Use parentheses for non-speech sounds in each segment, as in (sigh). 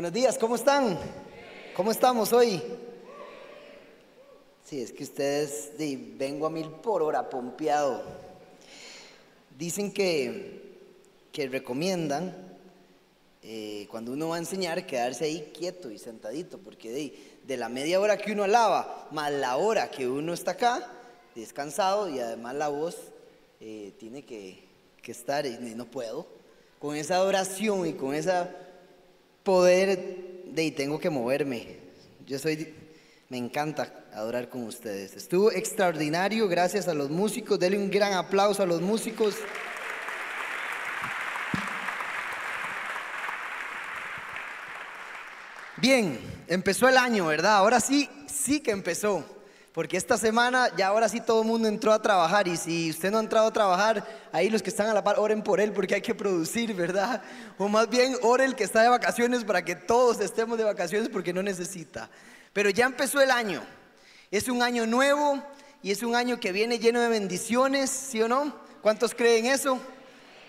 Buenos días, ¿cómo están? ¿Cómo estamos hoy? Sí, es que ustedes, vengo a mil por hora, pompeado. Dicen que, que recomiendan eh, cuando uno va a enseñar quedarse ahí quieto y sentadito, porque de, la media hora que uno alaba, más la hora que uno está acá, descansado y además la voz eh, tiene que, que estar, y no puedo, con esa oración y con ese poder de y tengo que moverme. Yo soy, me encanta adorar con ustedes. Estuvo extraordinario, gracias a los músicos. Denle un gran aplauso a los músicos. Bien, empezó el año, ¿verdad? Ahora sí, sí que empezó. Porque esta semana ya ahora sí todo el mundo entró a trabajar y si usted no ha entrado a trabajar, ahí los que están a la par, oren por él porque hay que producir, ¿verdad? O más bien, ore el que está de vacaciones para que todos estemos de vacaciones porque no necesita. Pero ya empezó el año. Es un año nuevo y es un año que viene lleno de bendiciones, ¿sí o no? ¿Cuántos creen eso?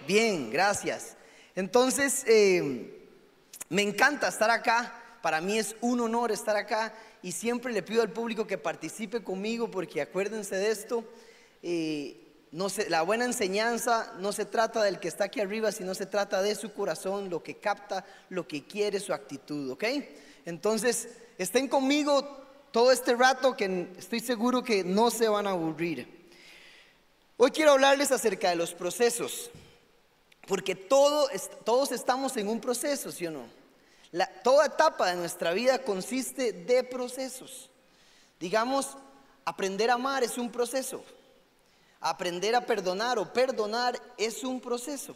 Bien, gracias. Entonces, eh, me encanta estar acá. Para mí es un honor estar acá y siempre le pido al público que participe conmigo porque acuérdense de esto. Eh, la buena enseñanza no se trata del que está aquí arriba, sino se trata de su corazón, lo que capta, lo que quiere, su actitud, ¿ok? Entonces, estén conmigo todo este rato que estoy seguro que no se van a aburrir. Hoy quiero hablarles acerca de los procesos, porque todo, todos estamos en un proceso, ¿sí o no? Toda etapa de nuestra vida consiste de procesos. Digamos, aprender a amar es un proceso. Aprender a perdonar o perdonar es un proceso.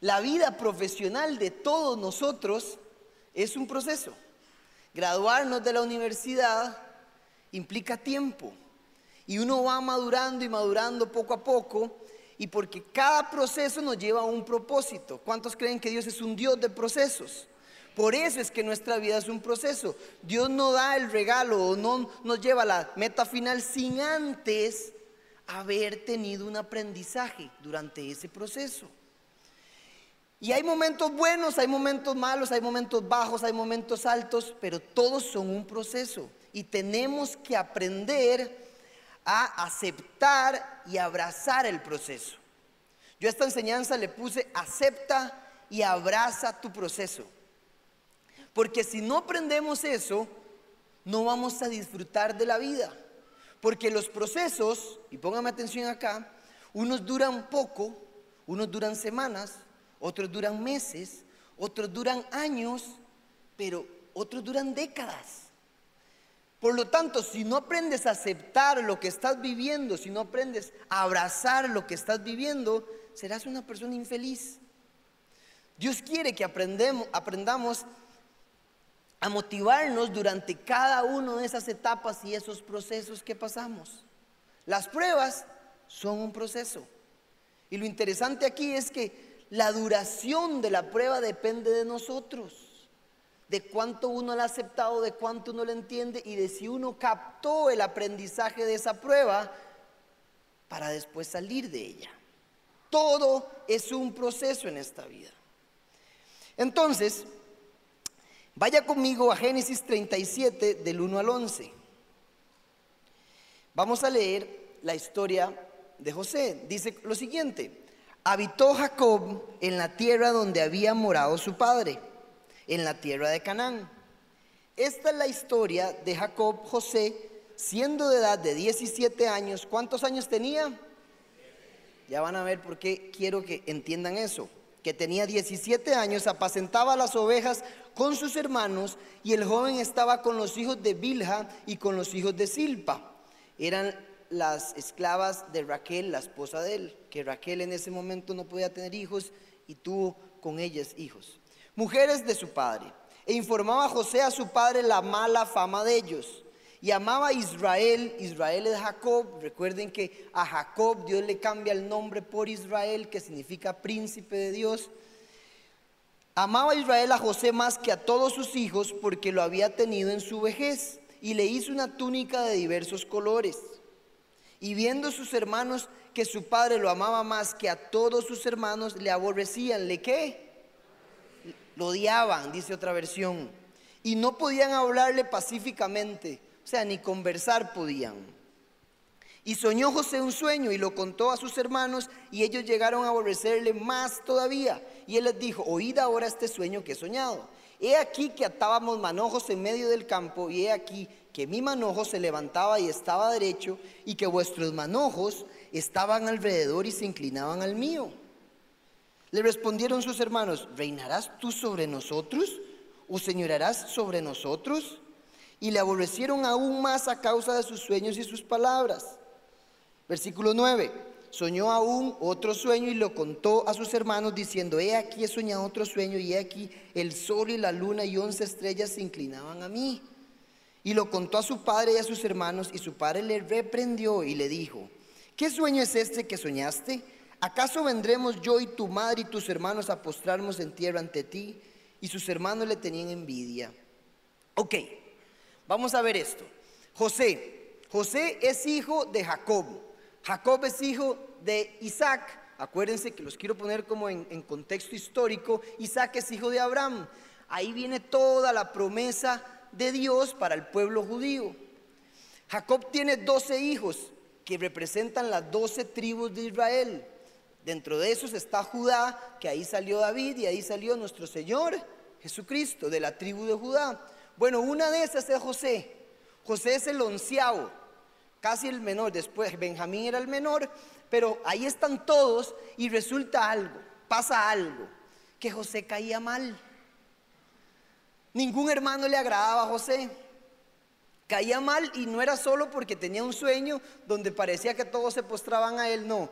La vida profesional de todos nosotros es un proceso. Graduarnos de la universidad implica tiempo. Y uno va madurando y madurando poco a poco. Y porque cada proceso nos lleva a un propósito. ¿Cuántos creen que Dios es un Dios de procesos? Por eso es que nuestra vida es un proceso. Dios no da el regalo o no nos lleva a la meta final sin antes haber tenido un aprendizaje durante ese proceso. Y hay momentos buenos, hay momentos malos, hay momentos bajos, hay momentos altos, pero todos son un proceso. Y tenemos que aprender a aceptar y abrazar el proceso. Yo a esta enseñanza le puse acepta y abraza tu proceso. Porque si no aprendemos eso, no vamos a disfrutar de la vida. Porque los procesos, y póngame atención acá, unos duran poco, unos duran semanas, otros duran meses, otros duran años, pero otros duran décadas. Por lo tanto, si no aprendes a aceptar lo que estás viviendo, si no aprendes a abrazar lo que estás viviendo, serás una persona infeliz. Dios quiere que aprendamos a motivarnos durante cada una de esas etapas y esos procesos que pasamos. Las pruebas son un proceso. Y lo interesante aquí es que la duración de la prueba depende de nosotros, de cuánto uno la ha aceptado, de cuánto uno la entiende y de si uno captó el aprendizaje de esa prueba para después salir de ella. Todo es un proceso en esta vida. Entonces, Vaya conmigo a Génesis 37 del 1 al 11. Vamos a leer la historia de José. Dice lo siguiente, habitó Jacob en la tierra donde había morado su padre, en la tierra de Canaán. Esta es la historia de Jacob José, siendo de edad de 17 años. ¿Cuántos años tenía? Ya van a ver por qué quiero que entiendan eso que tenía 17 años, apacentaba las ovejas con sus hermanos y el joven estaba con los hijos de Bilha y con los hijos de Silpa. Eran las esclavas de Raquel, la esposa de él, que Raquel en ese momento no podía tener hijos y tuvo con ellas hijos. Mujeres de su padre. E informaba a José a su padre la mala fama de ellos. Y amaba a Israel, Israel es Jacob. Recuerden que a Jacob Dios le cambia el nombre por Israel, que significa príncipe de Dios. Amaba a Israel a José más que a todos sus hijos porque lo había tenido en su vejez y le hizo una túnica de diversos colores. Y viendo sus hermanos que su padre lo amaba más que a todos sus hermanos, le aborrecían. ¿Le qué? lo odiaban, dice otra versión, y no podían hablarle pacíficamente, o sea, ni conversar podían. Y soñó José un sueño y lo contó a sus hermanos y ellos llegaron a aborrecerle más todavía. Y él les dijo, oíd ahora este sueño que he soñado. He aquí que atábamos manojos en medio del campo y he aquí que mi manojo se levantaba y estaba derecho y que vuestros manojos estaban alrededor y se inclinaban al mío. Le respondieron sus hermanos, ¿reinarás tú sobre nosotros o señorarás sobre nosotros? Y le aborrecieron aún más a causa de sus sueños y sus palabras. Versículo 9. Soñó aún otro sueño y lo contó a sus hermanos diciendo, he aquí he soñado otro sueño y he aquí el sol y la luna y once estrellas se inclinaban a mí. Y lo contó a su padre y a sus hermanos y su padre le reprendió y le dijo, ¿qué sueño es este que soñaste? ¿Acaso vendremos yo y tu madre y tus hermanos a postrarnos en tierra ante ti? Y sus hermanos le tenían envidia. Ok, vamos a ver esto. José, José es hijo de Jacob. Jacob es hijo de Isaac. Acuérdense que los quiero poner como en, en contexto histórico. Isaac es hijo de Abraham. Ahí viene toda la promesa de Dios para el pueblo judío. Jacob tiene 12 hijos que representan las 12 tribus de Israel. Dentro de esos está Judá, que ahí salió David y ahí salió nuestro Señor Jesucristo, de la tribu de Judá. Bueno, una de esas es José. José es el onceavo, casi el menor. Después Benjamín era el menor, pero ahí están todos y resulta algo, pasa algo, que José caía mal. Ningún hermano le agradaba a José. Caía mal y no era solo porque tenía un sueño donde parecía que todos se postraban a él, no.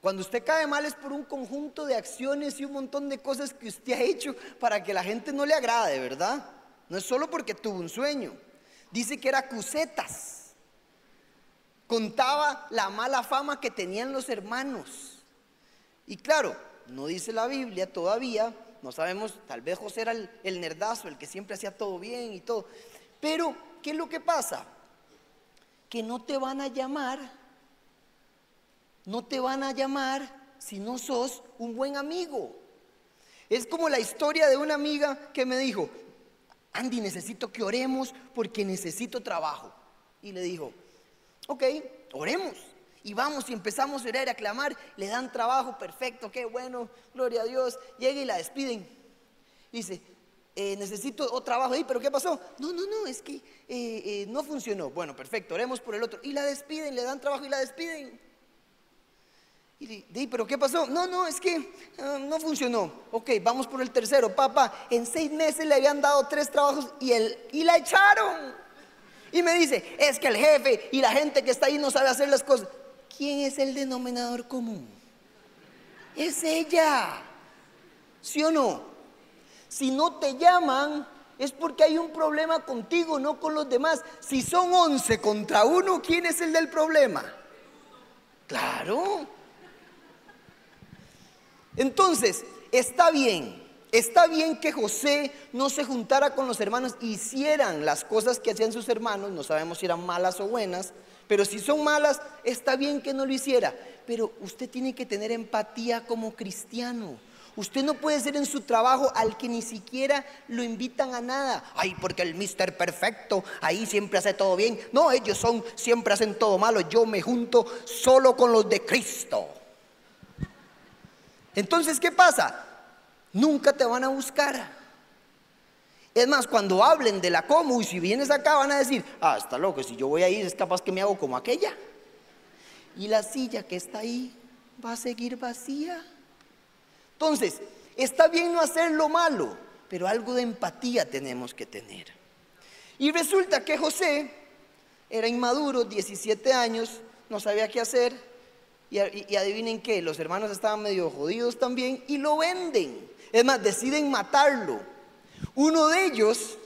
Cuando usted cae mal es por un conjunto de acciones y un montón de cosas que usted ha hecho para que la gente no le agrade, ¿verdad? No es solo porque tuvo un sueño. Dice que era cusetas. Contaba la mala fama que tenían los hermanos. Y claro, no dice la Biblia todavía, no sabemos, tal vez José era el, el nerdazo, el que siempre hacía todo bien y todo. Pero, ¿qué es lo que pasa? Que no te van a llamar no te van a llamar si no sos un buen amigo. Es como la historia de una amiga que me dijo, Andy, necesito que oremos porque necesito trabajo. Y le dijo, ok, oremos. Y vamos y empezamos a orar y a clamar, le dan trabajo, perfecto, qué bueno, gloria a Dios. Llega y la despiden. Dice, eh, necesito otro trabajo pero ¿qué pasó? No, no, no, es que eh, eh, no funcionó. Bueno, perfecto, oremos por el otro. Y la despiden, le dan trabajo y la despiden. Y di, ¿pero qué pasó? No, no, es que ah, no funcionó. Ok, vamos por el tercero. Papá, en seis meses le habían dado tres trabajos y, él, y la echaron. Y me dice, es que el jefe y la gente que está ahí no sabe hacer las cosas. ¿Quién es el denominador común? Es ella. ¿Sí o no? Si no te llaman, es porque hay un problema contigo, no con los demás. Si son once contra uno, ¿quién es el del problema? Claro. Entonces, está bien, está bien que José no se juntara con los hermanos, hicieran las cosas que hacían sus hermanos, no sabemos si eran malas o buenas, pero si son malas, está bien que no lo hiciera. Pero usted tiene que tener empatía como cristiano. Usted no puede ser en su trabajo al que ni siquiera lo invitan a nada. Ay, porque el mister perfecto ahí siempre hace todo bien. No, ellos son, siempre hacen todo malo. Yo me junto solo con los de Cristo. Entonces, ¿qué pasa? Nunca te van a buscar. Es más, cuando hablen de la como y si vienes acá van a decir, ah, está loco, si yo voy a ir es capaz que me hago como aquella. Y la silla que está ahí va a seguir vacía. Entonces, está bien no hacer lo malo, pero algo de empatía tenemos que tener. Y resulta que José era inmaduro, 17 años, no sabía qué hacer, y, adivinen qué, los hermanos estaban medio jodidos también y lo venden. Es más, deciden matarlo. Uno de ellos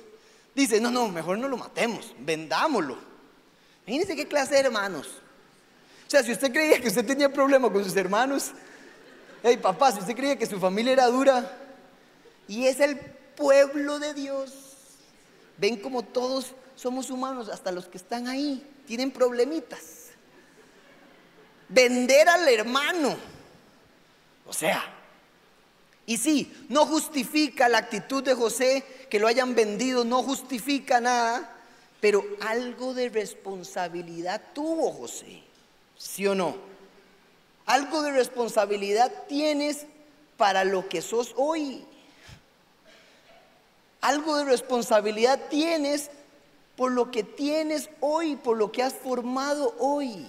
dice, no, no, mejor no lo matemos, vendámoslo. Imagínense qué clase de hermanos. O sea, si usted creía que usted tenía problema con sus hermanos, hey papá, si usted creía que su familia era dura, y es el pueblo de Dios, ven como todos somos humanos, hasta los que están ahí, tienen problemitas vender al hermano. O sea, Y sí, no justifica la actitud de José, que lo hayan vendido, no justifica nada, pero algo de responsabilidad tuvo José, ¿sí o no? Algo de responsabilidad tienes para lo que sos hoy. Algo de responsabilidad tienes por lo que tienes hoy, por lo que has formado hoy.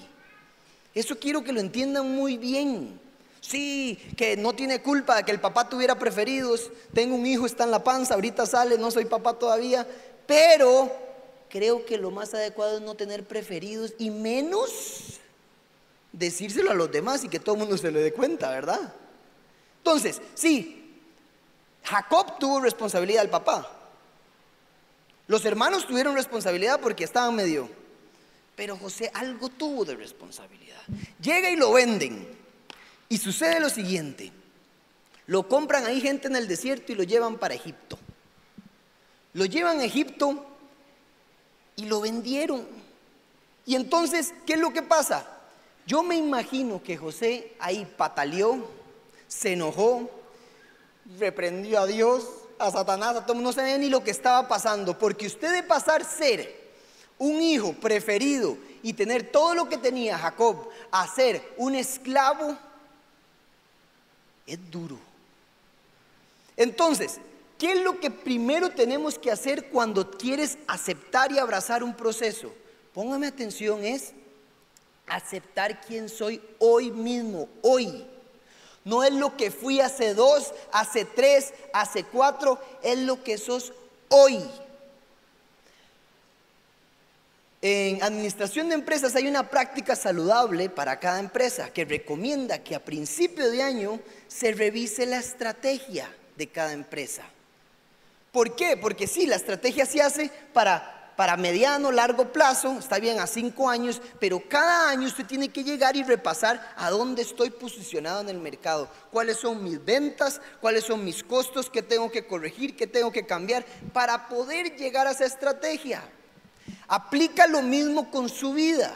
Eso quiero que lo entiendan muy bien. Sí, que no tiene culpa que el papá tuviera preferidos. Tengo un hijo, está en la panza, ahorita sale, no soy papá todavía. Pero creo que lo más adecuado es no tener preferidos y menos decírselo a los demás y que todo el mundo se le dé cuenta, ¿verdad? Entonces, sí, Jacob tuvo responsabilidad del papá. Los hermanos tuvieron responsabilidad porque estaban medio. Pero José algo tuvo de responsabilidad. Llega y lo venden. Y sucede lo siguiente. Lo compran ahí gente en el desierto y lo llevan para Egipto. Lo llevan a Egipto y lo vendieron. Y entonces, ¿qué es lo que pasa? Yo me imagino que José ahí pataleó, se enojó, reprendió a Dios, a Satanás, a todo no sabía ni lo que estaba pasando, porque usted de pasar ser un hijo preferido y tener todo lo que tenía Jacob a ser un esclavo, es duro. Entonces, ¿qué es lo que primero tenemos que hacer cuando quieres aceptar y abrazar un proceso? Póngame atención, es aceptar quién soy hoy mismo, hoy. No es lo que fui hace dos, hace tres, hace cuatro, es lo que sos hoy. En administración de empresas hay una práctica saludable para cada empresa que recomienda que a principio de año se revise la estrategia de cada empresa. ¿Por qué? Porque sí, la estrategia se hace para para mediano, largo plazo, está bien a cinco años, pero cada año usted tiene que llegar y repasar a dónde estoy posicionado en el mercado, cuáles son mis ventas, cuáles son mis costos, qué tengo que corregir, qué tengo que cambiar para poder llegar a esa estrategia. Aplica lo mismo con su vida.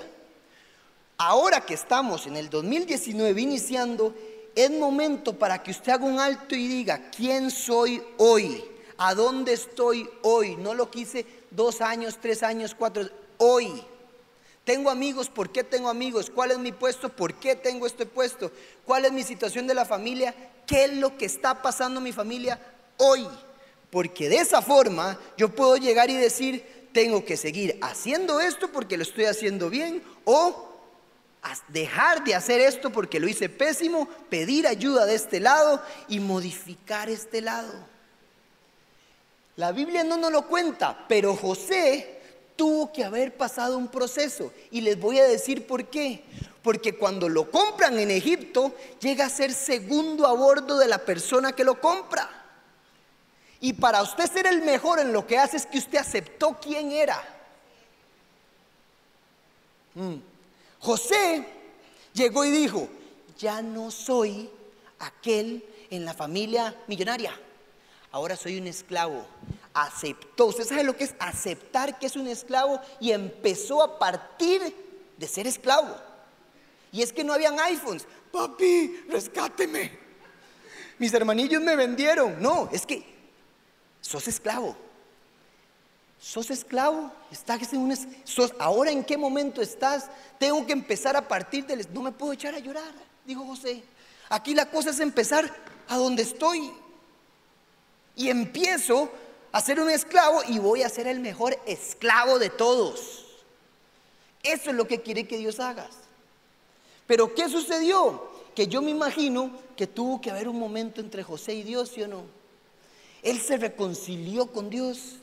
Ahora que estamos en el 2019 iniciando, es momento para que usted haga un alto y diga, ¿quién soy hoy? ¿A dónde estoy hoy? No lo quise dos años, tres años, cuatro, hoy. Tengo amigos, ¿por qué tengo amigos? ¿Cuál es mi puesto? ¿Por qué tengo este puesto? ¿Cuál es mi situación de la familia? ¿Qué es lo que está pasando en mi familia hoy? Porque de esa forma yo puedo llegar y decir, tengo que seguir haciendo esto porque lo estoy haciendo bien o dejar de hacer esto porque lo hice pésimo, pedir ayuda de este lado y modificar este lado. La Biblia no nos lo cuenta, pero José tuvo que haber pasado un proceso. Y les voy a decir por qué. Porque cuando lo compran en Egipto, llega a ser segundo a bordo de la persona que lo compra. Y para usted ser el mejor en lo que hace es que usted aceptó quién era. Mm. José llegó y dijo, ya no soy aquel en la familia millonaria ahora soy un esclavo. Aceptó. ¿Usted sabe lo que es aceptar que es un esclavo? Y empezó a partir de ser esclavo. Y es que no habían iPhones. Papi, rescáteme. Mis hermanillos me vendieron. No, es que sos esclavo. Sos esclavo, estás en un sos, ahora en qué momento estás, tengo que empezar a partir del no me puedo echar a llorar, dijo José. Aquí la cosa es empezar a donde estoy y empiezo a ser un esclavo y voy a ser el mejor esclavo de todos. Eso es lo que quiere que Dios haga. Pero ¿qué sucedió? Que yo me imagino que tuvo que haber un momento entre José y Dios, ¿sí o no? Él se reconcilió con Dios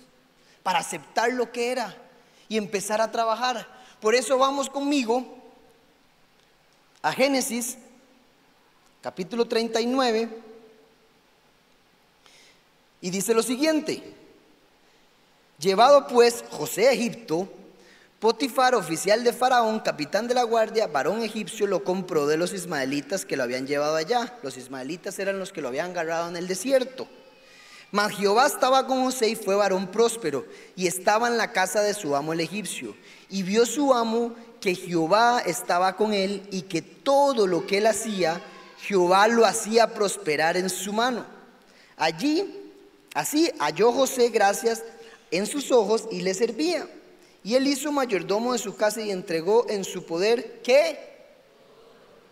para aceptar lo que era y empezar a trabajar. Por eso vamos conmigo a Génesis capítulo 39 y dice lo siguiente, llevado pues José a Egipto, Potifar, oficial de Faraón, capitán de la guardia, varón egipcio, lo compró de los ismaelitas que lo habían llevado allá. Los ismaelitas eran los que lo habían agarrado en el desierto. Mas Jehová estaba con José y fue varón próspero, y estaba en la casa de su amo el egipcio. Y vio su amo que Jehová estaba con él y que todo lo que él hacía, Jehová lo hacía prosperar en su mano. Allí, así halló José gracias en sus ojos y le servía. Y él hizo mayordomo de su casa y entregó en su poder ¿qué?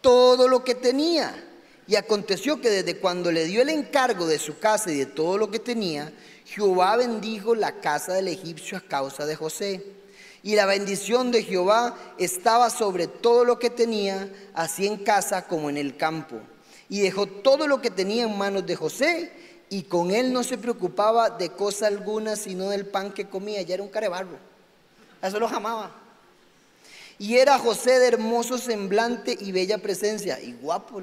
Todo lo que tenía. Y aconteció que desde cuando le dio el encargo de su casa y de todo lo que tenía, Jehová bendijo la casa del egipcio a causa de José. Y la bendición de Jehová estaba sobre todo lo que tenía, así en casa como en el campo. Y dejó todo lo que tenía en manos de José, y con él no se preocupaba de cosa alguna, sino del pan que comía. Ya era un carebarro. Eso lo amaba. Y era José de hermoso semblante y bella presencia. Y guapo.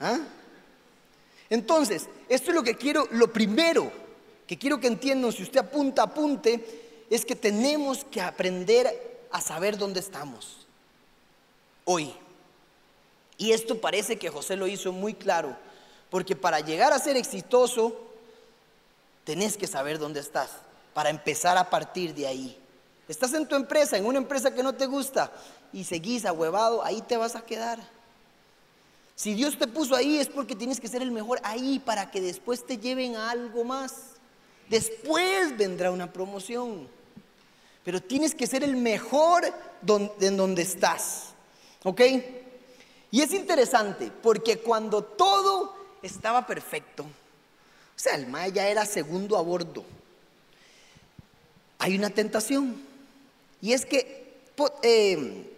¿Ah? Entonces, esto es lo que quiero, lo primero que quiero que entiendan, si usted apunta, apunte, es que tenemos que aprender a saber dónde estamos hoy. Y esto parece que José lo hizo muy claro, porque para llegar a ser exitoso, tenés que saber dónde estás, para empezar a partir de ahí. Estás en tu empresa, en una empresa que no te gusta, y seguís ahuevado, ahí te vas a quedar. Si Dios te puso ahí es porque tienes que ser el mejor ahí para que después te lleven a algo más. Después vendrá una promoción. Pero tienes que ser el mejor en donde estás. ¿Ok? Y es interesante porque cuando todo estaba perfecto, o sea, el Maya era segundo a bordo, hay una tentación. Y es que eh,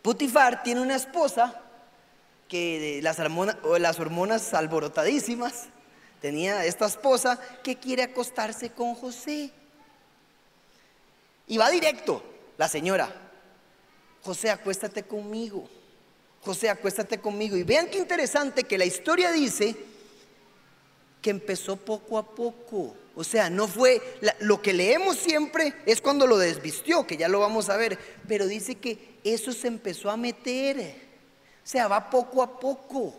Putifar tiene una esposa que las, hormonas, las hormonas alborotadísimas, tenía esta esposa que quiere acostarse con José. Y va directo la señora, José, acuéstate conmigo. José, acuéstate conmigo. Y vean qué interesante que la historia dice que empezó poco a poco. O sea, no fue, lo que leemos siempre es cuando lo desvistió, que ya lo vamos a ver, pero dice que eso se empezó a meter. Sea, va poco a poco.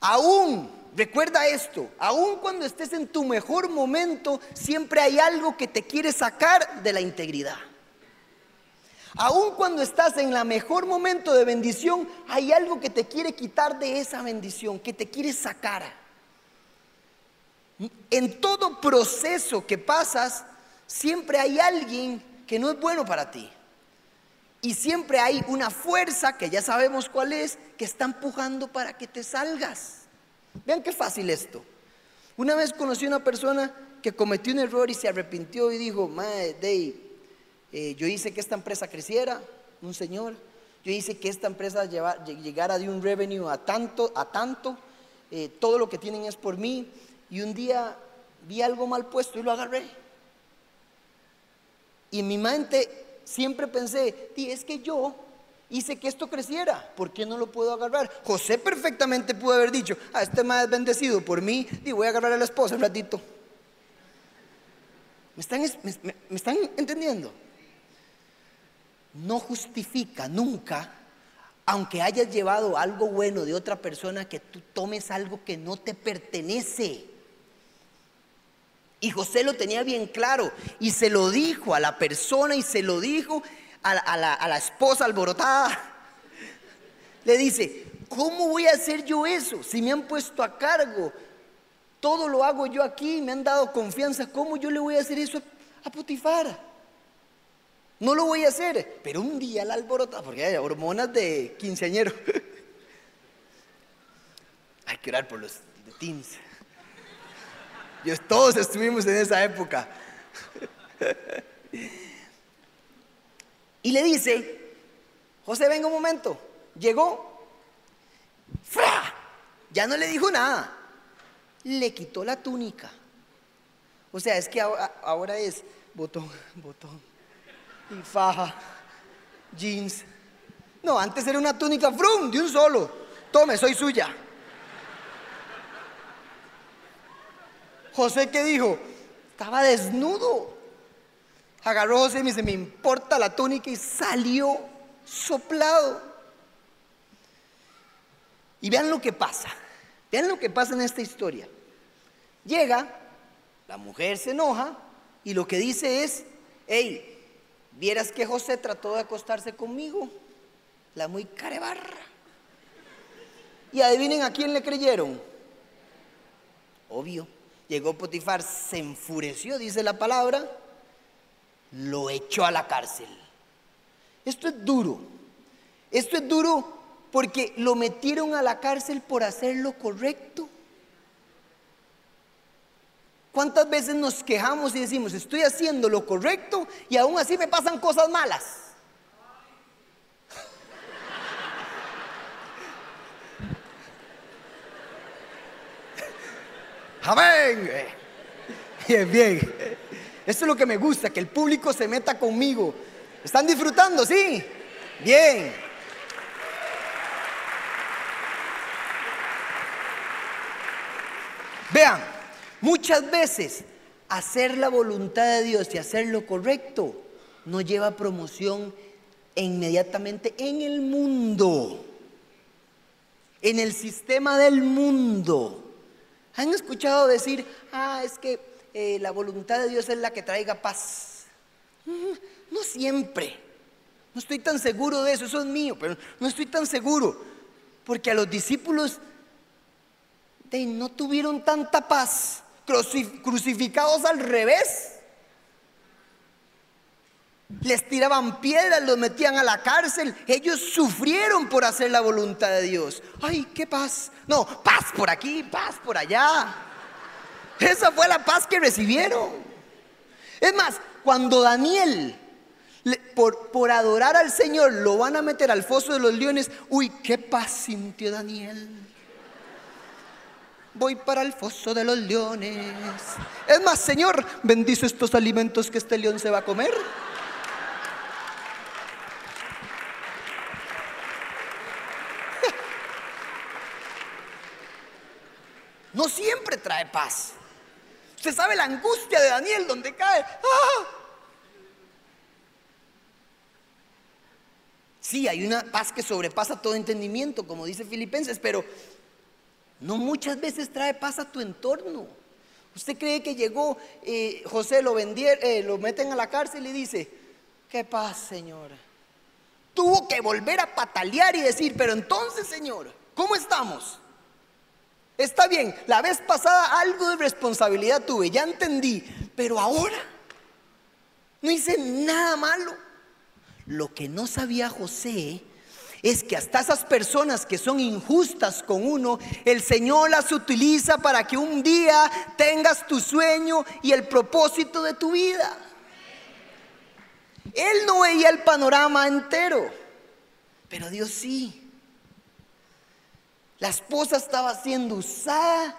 Aún, recuerda esto, aún cuando estés en tu mejor momento, siempre hay algo que te quiere sacar de la integridad. Aún cuando estás en la mejor momento de bendición, hay algo que te quiere quitar de esa bendición, que te quiere sacar. En todo proceso que pasas, siempre hay alguien que no es bueno para ti. Y siempre hay una fuerza, que ya sabemos cuál es, que está empujando para que te salgas. Vean qué fácil esto. Una vez conocí a una persona que cometió un error y se arrepintió y dijo, Mae, Dave, eh, yo hice que esta empresa creciera, un señor. Yo hice que esta empresa llegara de un revenue a tanto, a tanto. Eh, todo lo que tienen es por mí. Y un día vi algo mal puesto y lo agarré. Y mi mente siempre pensé, es que yo hice que esto creciera, ¿por qué no lo puedo agarrar? José perfectamente pudo haber dicho, ah, este más es bendecido por mí, y voy a agarrar a la esposa un ratito. ¿Me están, me están entendiendo? No justifica nunca, aunque hayas llevado algo bueno de otra persona, que tú tomes algo que no te pertenece. Y José lo tenía bien claro y se lo dijo a la persona y se lo dijo a, la, esposa alborotada. Le dice, ¿cómo voy a hacer yo eso si me han puesto a cargo? Todo lo hago yo aquí, me han dado confianza. ¿Cómo yo le voy a hacer eso a, Putifar? No lo voy a hacer. Pero un día la alborotada, porque hay hormonas de quinceañero. (laughs) hay que orar por los de teens todos estuvimos en esa época. Y le dice, José, venga un momento. Llegó. ¡Fra! Ya no le dijo nada. Le quitó la túnica. O sea, es que ahora, es botón, botón, y faja, jeans. No, antes era una túnica frum, de un solo. Tome, soy suya. José, ¿qué dijo? Estaba desnudo. Agarró José y me dice, me importa la túnica y salió soplado. Y vean lo que pasa. Vean lo que pasa en esta historia. Llega, la mujer se enoja y lo que dice es, hey, vieras que José trató de acostarse conmigo, la muy carebarra. Y adivinen a quién le creyeron Obvio. Llegó Potifar, se enfureció, dice la palabra, lo echó a la cárcel. Esto es duro. Esto es duro porque lo metieron a la cárcel por hacer lo correcto. ¿Cuántas veces nos quejamos y decimos, estoy haciendo lo correcto y aún así me pasan cosas malas? Amén. Bien, bien. Esto es lo que me gusta, que el público se meta conmigo. ¿Están disfrutando? Sí. Bien. Vean, muchas veces hacer la voluntad de Dios y hacer lo correcto no lleva promoción inmediatamente en el mundo, en el sistema del mundo. ¿Han escuchado decir, ah, es que eh, la voluntad de Dios es la que traiga paz? Mm, no siempre. No estoy tan seguro de eso, eso es mío, pero no estoy tan seguro. Porque a los discípulos no tuvieron tanta paz, crucificados al revés. Les tiraban piedras, los metían a la cárcel. Ellos sufrieron por hacer la voluntad de Dios. Ay, qué paz. No, paz por aquí, paz por allá. Esa fue la paz que recibieron. Es más, cuando Daniel, por, por adorar al Señor, lo van a meter al foso de los leones, uy, qué paz sintió Daniel voy para el foso de los leones. Es más, Señor, bendice estos alimentos que este león se va a comer. No siempre trae paz. Usted sabe la angustia de Daniel donde cae. ¡Ah! Sí, hay una paz que sobrepasa todo entendimiento, como dice Filipenses, pero no muchas veces trae paz a tu entorno. Usted cree que llegó, eh, José lo vendieron, eh, lo meten a la cárcel y dice, qué paz, Señor. Tuvo que volver a patalear y decir, pero entonces, Señor, ¿cómo estamos? Está bien, la vez pasada algo de responsabilidad tuve, ya entendí, pero ahora no hice nada malo. Lo que no sabía José es que hasta esas personas que son injustas con uno, el Señor las utiliza para que un día tengas tu sueño y el propósito de tu vida. Él no veía el panorama entero, pero Dios sí. La esposa estaba siendo usada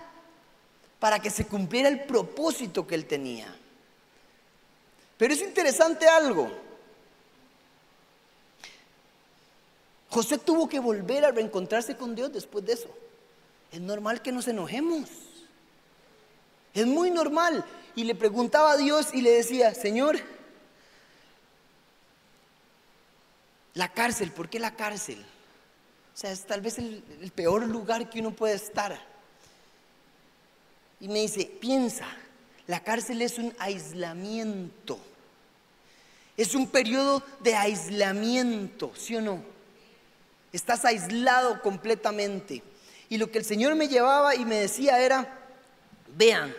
para que se cumpliera el propósito que él tenía. Pero es interesante algo. José tuvo que volver a reencontrarse con Dios después de eso. Es normal que nos enojemos. Es muy normal. Y le preguntaba a Dios y le decía, Señor, la cárcel, ¿por qué la cárcel? O sea, es tal vez el, peor lugar que uno puede estar. Y me dice, piensa, la cárcel es un aislamiento. Es un periodo de aislamiento, ¿sí o no? Estás aislado completamente. Y lo que el Señor me llevaba y me decía era, vean,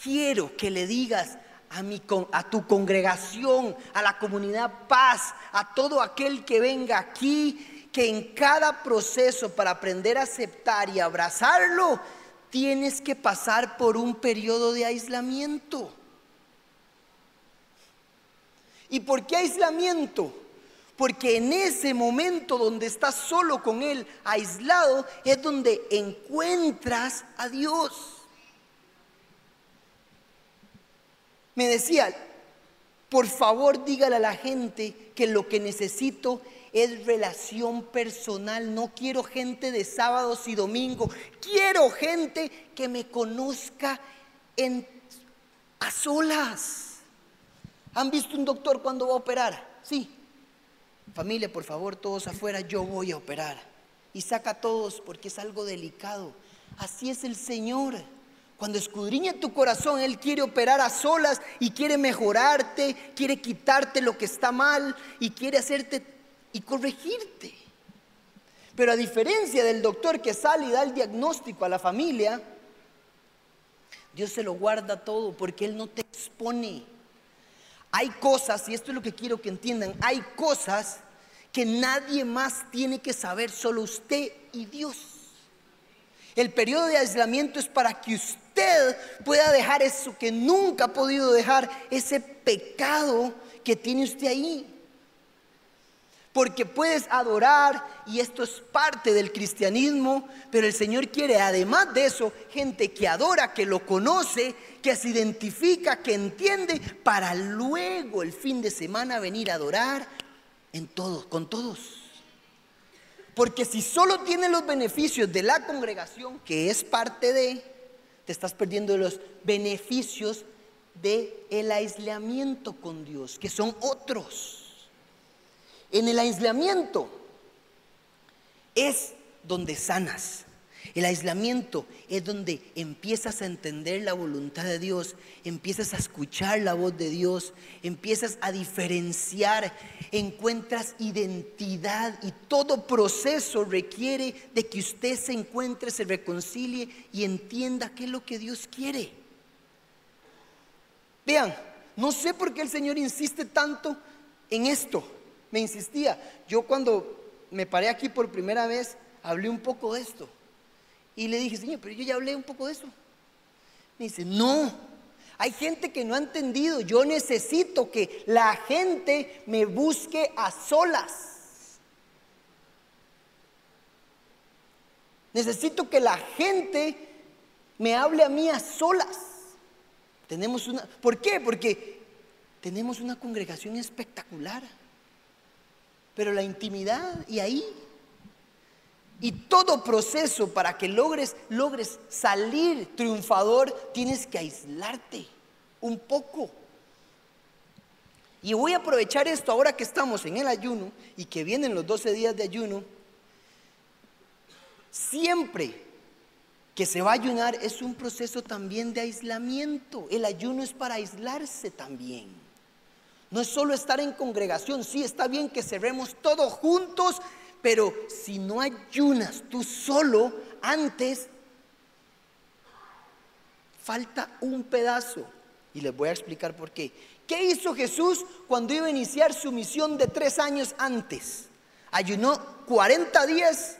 quiero que le digas a, mi, a tu congregación, a la comunidad paz, a todo aquel que venga aquí, que en cada proceso para aprender a aceptar y abrazarlo, tienes que pasar por un periodo de aislamiento. ¿Y por qué aislamiento? Porque en ese momento donde estás solo con Él, aislado, es donde encuentras a Dios. Me decía, por favor dígale a la gente que lo que necesito es relación personal. No quiero gente de sábados y domingos. Quiero gente que me conozca a solas. ¿Han visto un doctor cuando va a operar? Sí, Familia, por favor, todos afuera, yo voy a operar. Y saca a todos porque es algo delicado. Así es el Señor. Cuando escudriña tu corazón, Él quiere operar a solas y quiere mejorarte, quiere quitarte lo que está mal y quiere hacerte y corregirte. Pero a diferencia del doctor que sale y da el diagnóstico a la familia, Dios se lo guarda todo porque Él no te expone. Hay cosas, y esto es lo que quiero que entiendan, hay cosas que nadie más tiene que saber, solo usted y Dios. El periodo de aislamiento es para que usted pueda dejar eso que nunca ha podido dejar, ese pecado que tiene usted ahí. Porque puedes adorar y esto es parte del cristianismo, pero el Señor quiere además de eso gente que adora, que lo conoce, que se identifica, que entiende, para luego el fin de semana venir a adorar en todos, con todos. Porque si solo tienes los beneficios de la congregación, que es parte de, te estás perdiendo los beneficios del el aislamiento con Dios, que son otros. En el aislamiento es donde sanas. El aislamiento es donde empiezas a entender la voluntad de Dios, empiezas a escuchar la voz de Dios, empiezas a diferenciar, encuentras identidad y todo proceso requiere de que usted se encuentre, se reconcilie y entienda qué es lo que Dios quiere. Vean, no sé por qué el Señor insiste tanto en esto. Me insistía. Yo cuando me paré aquí por primera vez, hablé un poco de esto. Y le dije, Señor, pero yo ya hablé un poco de eso. Me dice, no, hay gente que no ha entendido. Yo necesito que la gente me busque a solas. Necesito que la gente me hable a mí a solas. Tenemos una, ¿por qué? Porque tenemos una congregación espectacular. Pero la intimidad y ahí y todo proceso para que logres, logres salir triunfador, tienes que aislarte un poco. Y voy a aprovechar esto ahora que estamos en el ayuno y que vienen los 12 días de ayuno. Siempre que se va a ayunar es un proceso también de aislamiento. El ayuno es para aislarse también. No es solo estar en congregación, sí está bien que cerremos todos juntos pero si no ayunas tú solo, antes falta un pedazo. Y les voy a explicar por qué. ¿Qué hizo Jesús cuando iba a iniciar su misión de tres años antes? Ayunó 40 días.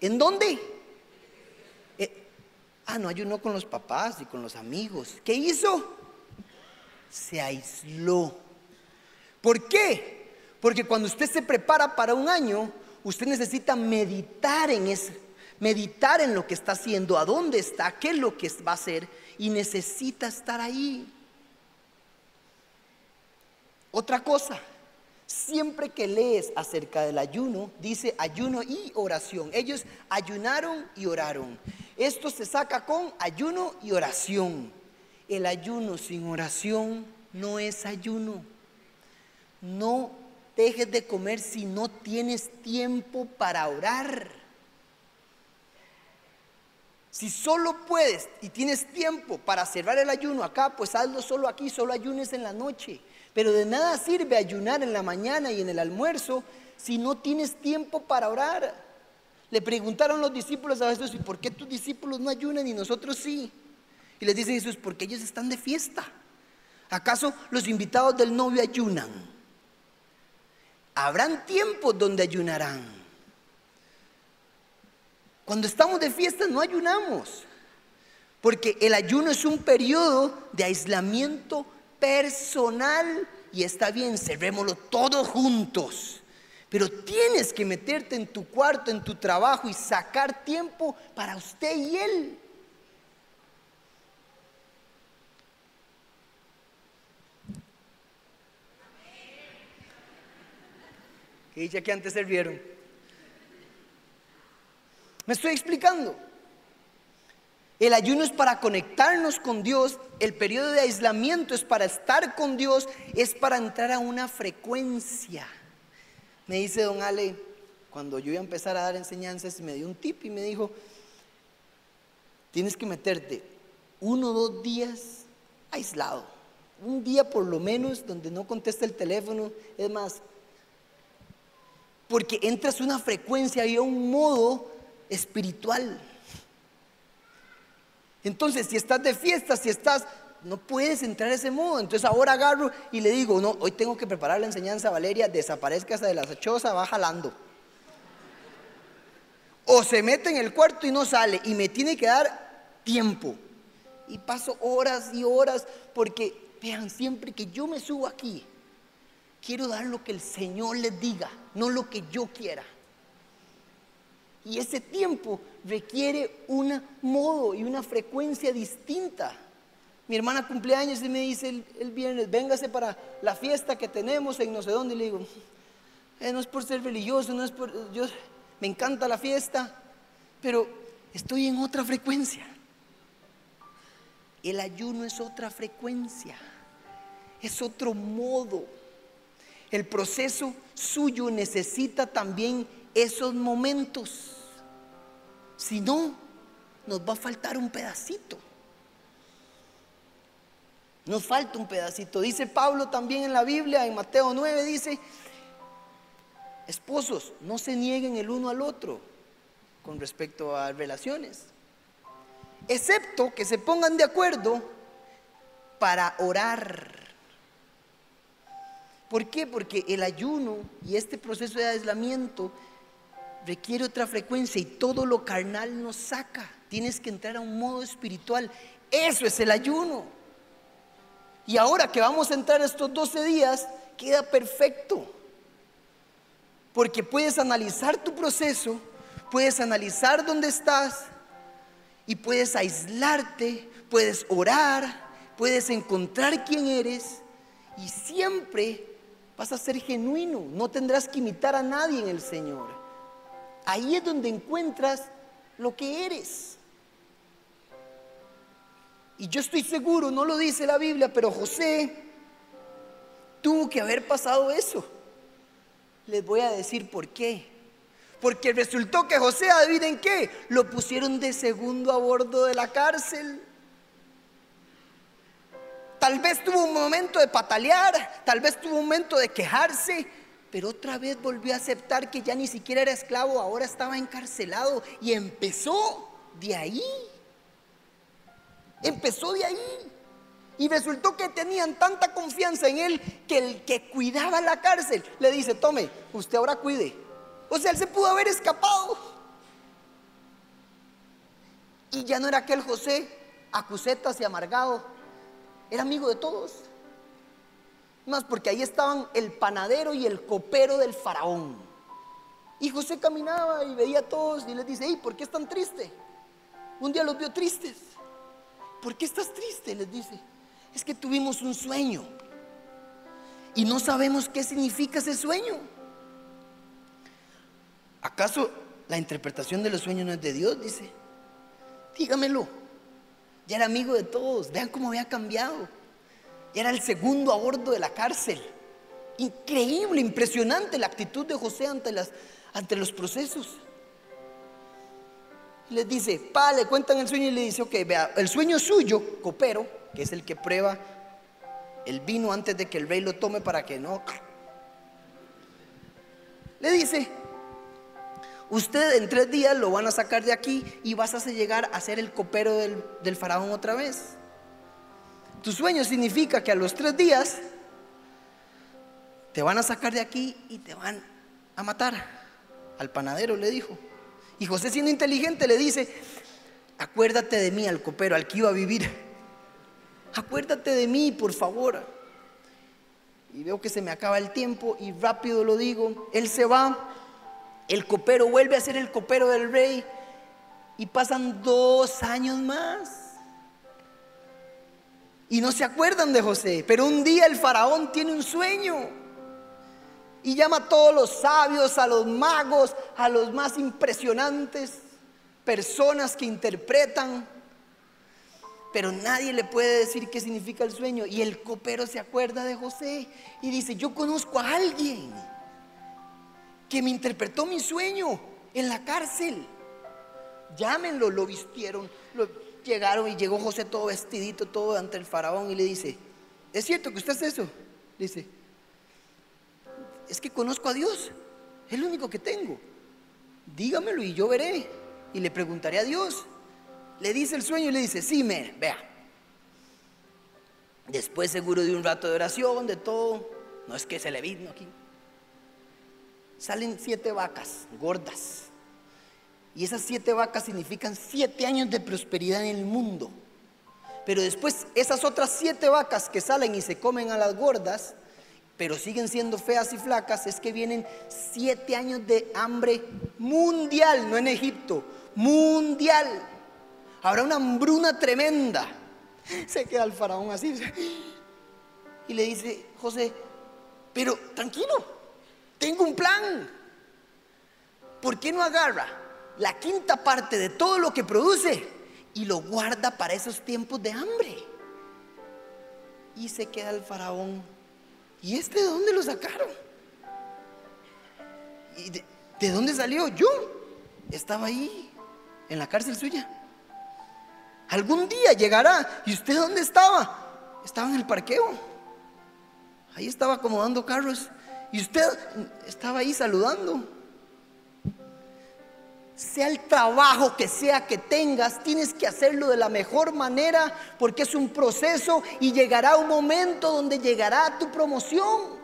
¿En dónde? Eh, ah, no ayunó con los papás y con los amigos. ¿Qué hizo? Se aisló. ¿Por qué? Porque cuando usted se prepara para un año, usted necesita meditar en eso, meditar en lo que está haciendo, a dónde está, qué es lo que va a hacer y necesita estar ahí. Otra cosa, siempre que lees acerca del ayuno, dice ayuno y oración. Ellos ayunaron y oraron. Esto se saca con ayuno y oración. El ayuno sin oración no es ayuno. No dejes de comer si no tienes tiempo para orar. Si solo puedes y tienes tiempo para cerrar el ayuno acá, pues hazlo solo aquí, solo ayunes en la noche. Pero de nada sirve ayunar en la mañana y en el almuerzo si no tienes tiempo para orar. Le preguntaron los discípulos a Jesús, ¿y por qué tus discípulos no ayunan y nosotros sí? Y les dice Jesús, porque ellos están de fiesta. ¿Acaso los invitados del novio ayunan? Habrán tiempos donde ayunarán. Cuando estamos de fiesta no ayunamos, porque el ayuno es un periodo de aislamiento personal y está bien, cerrémoslo todos juntos. Pero tienes que meterte en tu cuarto, en tu trabajo y sacar tiempo para usted y él. Que dice que antes sirvieron. Me estoy explicando. El ayuno es para conectarnos con Dios, el periodo de aislamiento es para estar con Dios, es para entrar a una frecuencia. Me dice don Ale, cuando yo iba a empezar a dar enseñanzas, me dio un tip y me dijo, tienes que meterte uno o dos días aislado, un día por lo menos donde no contesta el teléfono, es más, porque entras a una frecuencia y a un modo espiritual. Entonces, si estás de fiesta, si estás, no puedes entrar a ese modo. Entonces ahora agarro y le digo, no, hoy tengo que preparar la enseñanza, Valeria, desaparezca de la choza, va jalando. O se mete en el cuarto y no sale y me tiene que dar tiempo. Y paso horas y horas porque, vean, siempre que yo me subo aquí, quiero dar lo que el Señor les diga, no lo que yo quiera. Y ese tiempo requiere un modo y una frecuencia distinta. Mi hermana cumpleaños y me dice el, viernes, véngase para la fiesta que tenemos en no sé dónde. Y le digo, eh, no es por ser religioso, no es por, yo, me encanta la fiesta, pero estoy en otra frecuencia. El ayuno es otra frecuencia, es otro modo. El proceso suyo necesita también esos momentos. Si no, nos va a faltar un pedacito. Nos falta un pedacito. Dice Pablo también en la Biblia, en Mateo 9, dice, esposos, no se nieguen el uno al otro con respecto a relaciones, excepto que se pongan de acuerdo para orar. ¿Por qué? Porque el ayuno y este proceso de aislamiento requiere otra frecuencia y todo lo carnal nos saca. Tienes que entrar a un modo espiritual. Eso es el ayuno. Y ahora que vamos a entrar estos 12 días, queda perfecto. Porque puedes analizar tu proceso, puedes analizar dónde estás y puedes aislarte, puedes orar, puedes encontrar quién eres y siempre vas a ser genuino. No tendrás que imitar a nadie en el Señor. Ahí es donde encuentras lo que eres. Y yo estoy seguro, no lo dice la Biblia, pero José tuvo que haber pasado eso. Les voy a decir por qué. Porque resultó que José, adivinen qué, lo pusieron de segundo a bordo de la cárcel. Tal vez tuvo un momento de patalear, tal vez tuvo un momento de quejarse, pero otra vez volvió a aceptar que ya ni siquiera era esclavo, ahora estaba encarcelado y empezó de ahí. Empezó de ahí. Y resultó que tenían tanta confianza en él que el que cuidaba la cárcel le dice, tome, usted ahora cuide. O sea, él se pudo haber escapado. Y ya no era aquel José acusetas y amargado, era amigo de todos. Más porque ahí estaban el panadero y el copero del faraón. Y José caminaba y veía a todos y les dice, hey, ¿por qué están tristes? Un día los vio tristes. ¿Por qué estás triste? Les dice. Es que tuvimos un sueño y no sabemos qué significa ese sueño. ¿Acaso la interpretación de los sueños no es de Dios? Dice. Dígamelo. Ya era amigo de todos. Vean cómo había cambiado era el segundo a bordo de la cárcel. Increíble, impresionante la actitud de José ante, las, ante los procesos. Les dice, pa, le cuentan el sueño y le dice, ok, vea, el sueño suyo, copero, que es el que prueba el vino antes de que el rey lo tome para que no. Le dice, usted en tres días lo van a sacar de aquí y vas a llegar a ser el copero del, faraón otra vez. Tu sueño significa que a los tres días te van a sacar de aquí y te van a matar. Al panadero le dijo. Y José siendo inteligente le dice, acuérdate de mí, al copero, al que iba a vivir. Acuérdate de mí, por favor. Y veo que se me acaba el tiempo y rápido lo digo. Él se va, el copero vuelve a ser el copero del rey y pasan dos años más. Y no se acuerdan de José. Pero un día el faraón tiene un sueño. Y llama a todos los sabios, a los magos, a los más impresionantes, personas que interpretan. Pero nadie le puede decir qué significa el sueño. Y el copero se acuerda de José y dice, yo conozco a alguien que me interpretó mi sueño en la cárcel. Llámenlo, lo vistieron, lo, llegaron y llegó José todo vestidito, todo ante el faraón y le dice, ¿es cierto que usted es eso? Dice, es que conozco a Dios, es el único que tengo. Dígamelo y yo veré. Y le preguntaré a Dios. le dice el sueño y le dice, sí, me, vea. Después seguro de un rato de oración, de todo, no es que se le vino aquí. Salen siete vacas gordas. Y esas siete vacas significan siete años de prosperidad en el mundo. Pero después esas otras siete vacas que salen y se comen a las gordas, pero siguen siendo feas y flacas, es que vienen siete años de hambre mundial, no en Egipto, mundial. Habrá una hambruna tremenda. (laughs) Se queda el faraón así y le dice, José, pero tranquilo, tengo un plan. ¿Por qué no agarra la quinta parte de todo lo que produce y lo guarda para esos tiempos de hambre? Y se queda el faraón. ¿Y este de dónde lo sacaron? ¿Y de, de dónde salió? Yo estaba ahí, en la cárcel suya. Algún día llegará. ¿Y usted dónde estaba? Estaba en el parqueo. Ahí estaba acomodando carros. Y usted estaba ahí saludando. Sea el trabajo que sea que tengas, tienes que hacerlo de la mejor manera porque es un proceso y llegará un momento donde llegará tu promoción.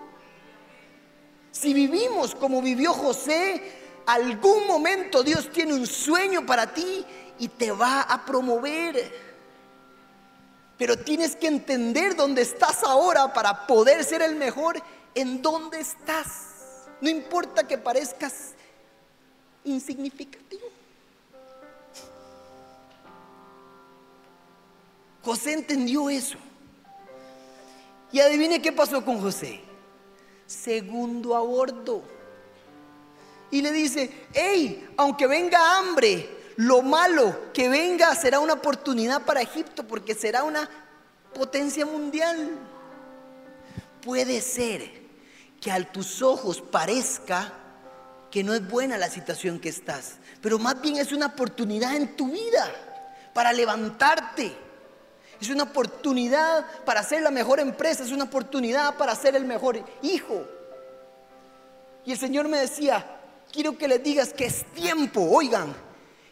Si vivimos como vivió José, algún momento Dios tiene un sueño para ti y te va a promover. Pero tienes que entender dónde estás ahora para poder ser el mejor en dónde estás. No importa que parezcas insignificativo. José entendió eso. Y adivine qué pasó con José. Segundo aborto. Y le dice, hey, aunque venga hambre, lo malo que venga será una oportunidad para Egipto porque será una potencia mundial. Puede ser que a tus ojos parezca que no es buena la situación que estás, pero más bien es una oportunidad en tu vida para levantarte. Es una oportunidad para ser la mejor empresa, es una oportunidad para ser el mejor hijo. Y el Señor me decía, quiero que les digas que es tiempo, oigan,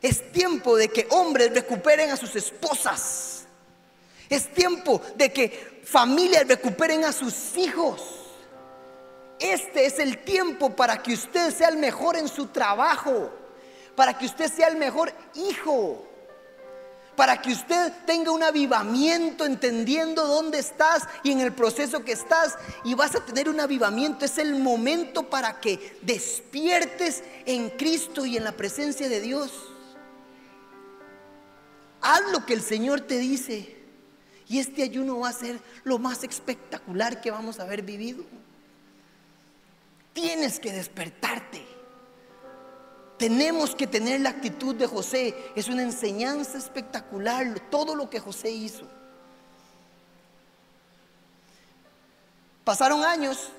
es tiempo de que hombres recuperen a sus esposas. Es tiempo de que familias recuperen a sus hijos. Este es el tiempo para que usted sea el mejor en su trabajo, para que usted sea el mejor hijo, para que usted tenga un avivamiento entendiendo dónde estás y en el proceso que estás y vas a tener un avivamiento. Es el momento para que despiertes en Cristo y en la presencia de Dios. Haz lo que el Señor te dice. Y este ayuno va a ser lo más espectacular que vamos a haber vivido. Tienes que despertarte. Tenemos que tener la actitud de José. Es una enseñanza espectacular todo lo que José hizo. Pasaron años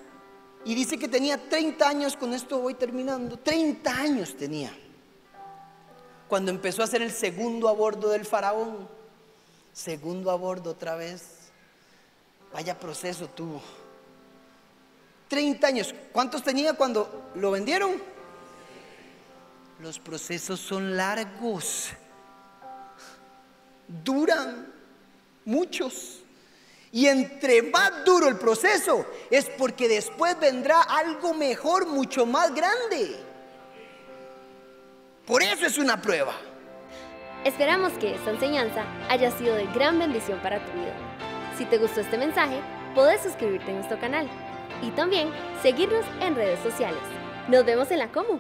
y dice que tenía 30 años, con esto voy terminando, 30 años tenía. Cuando empezó a hacer el segundo abordo del faraón, segundo abordo otra vez, vaya proceso tuvo. 30 años. ¿Cuántos tenía cuando lo vendieron? Los procesos son largos, duran muchos. Y entre más duro el proceso es porque después vendrá algo mejor, mucho más grande. Por eso es una prueba. Esperamos que esta enseñanza haya sido de gran bendición para tu vida. Si te gustó este mensaje, puedes suscribirte a nuestro canal y también seguirnos en redes sociales. Nos vemos en la Comu.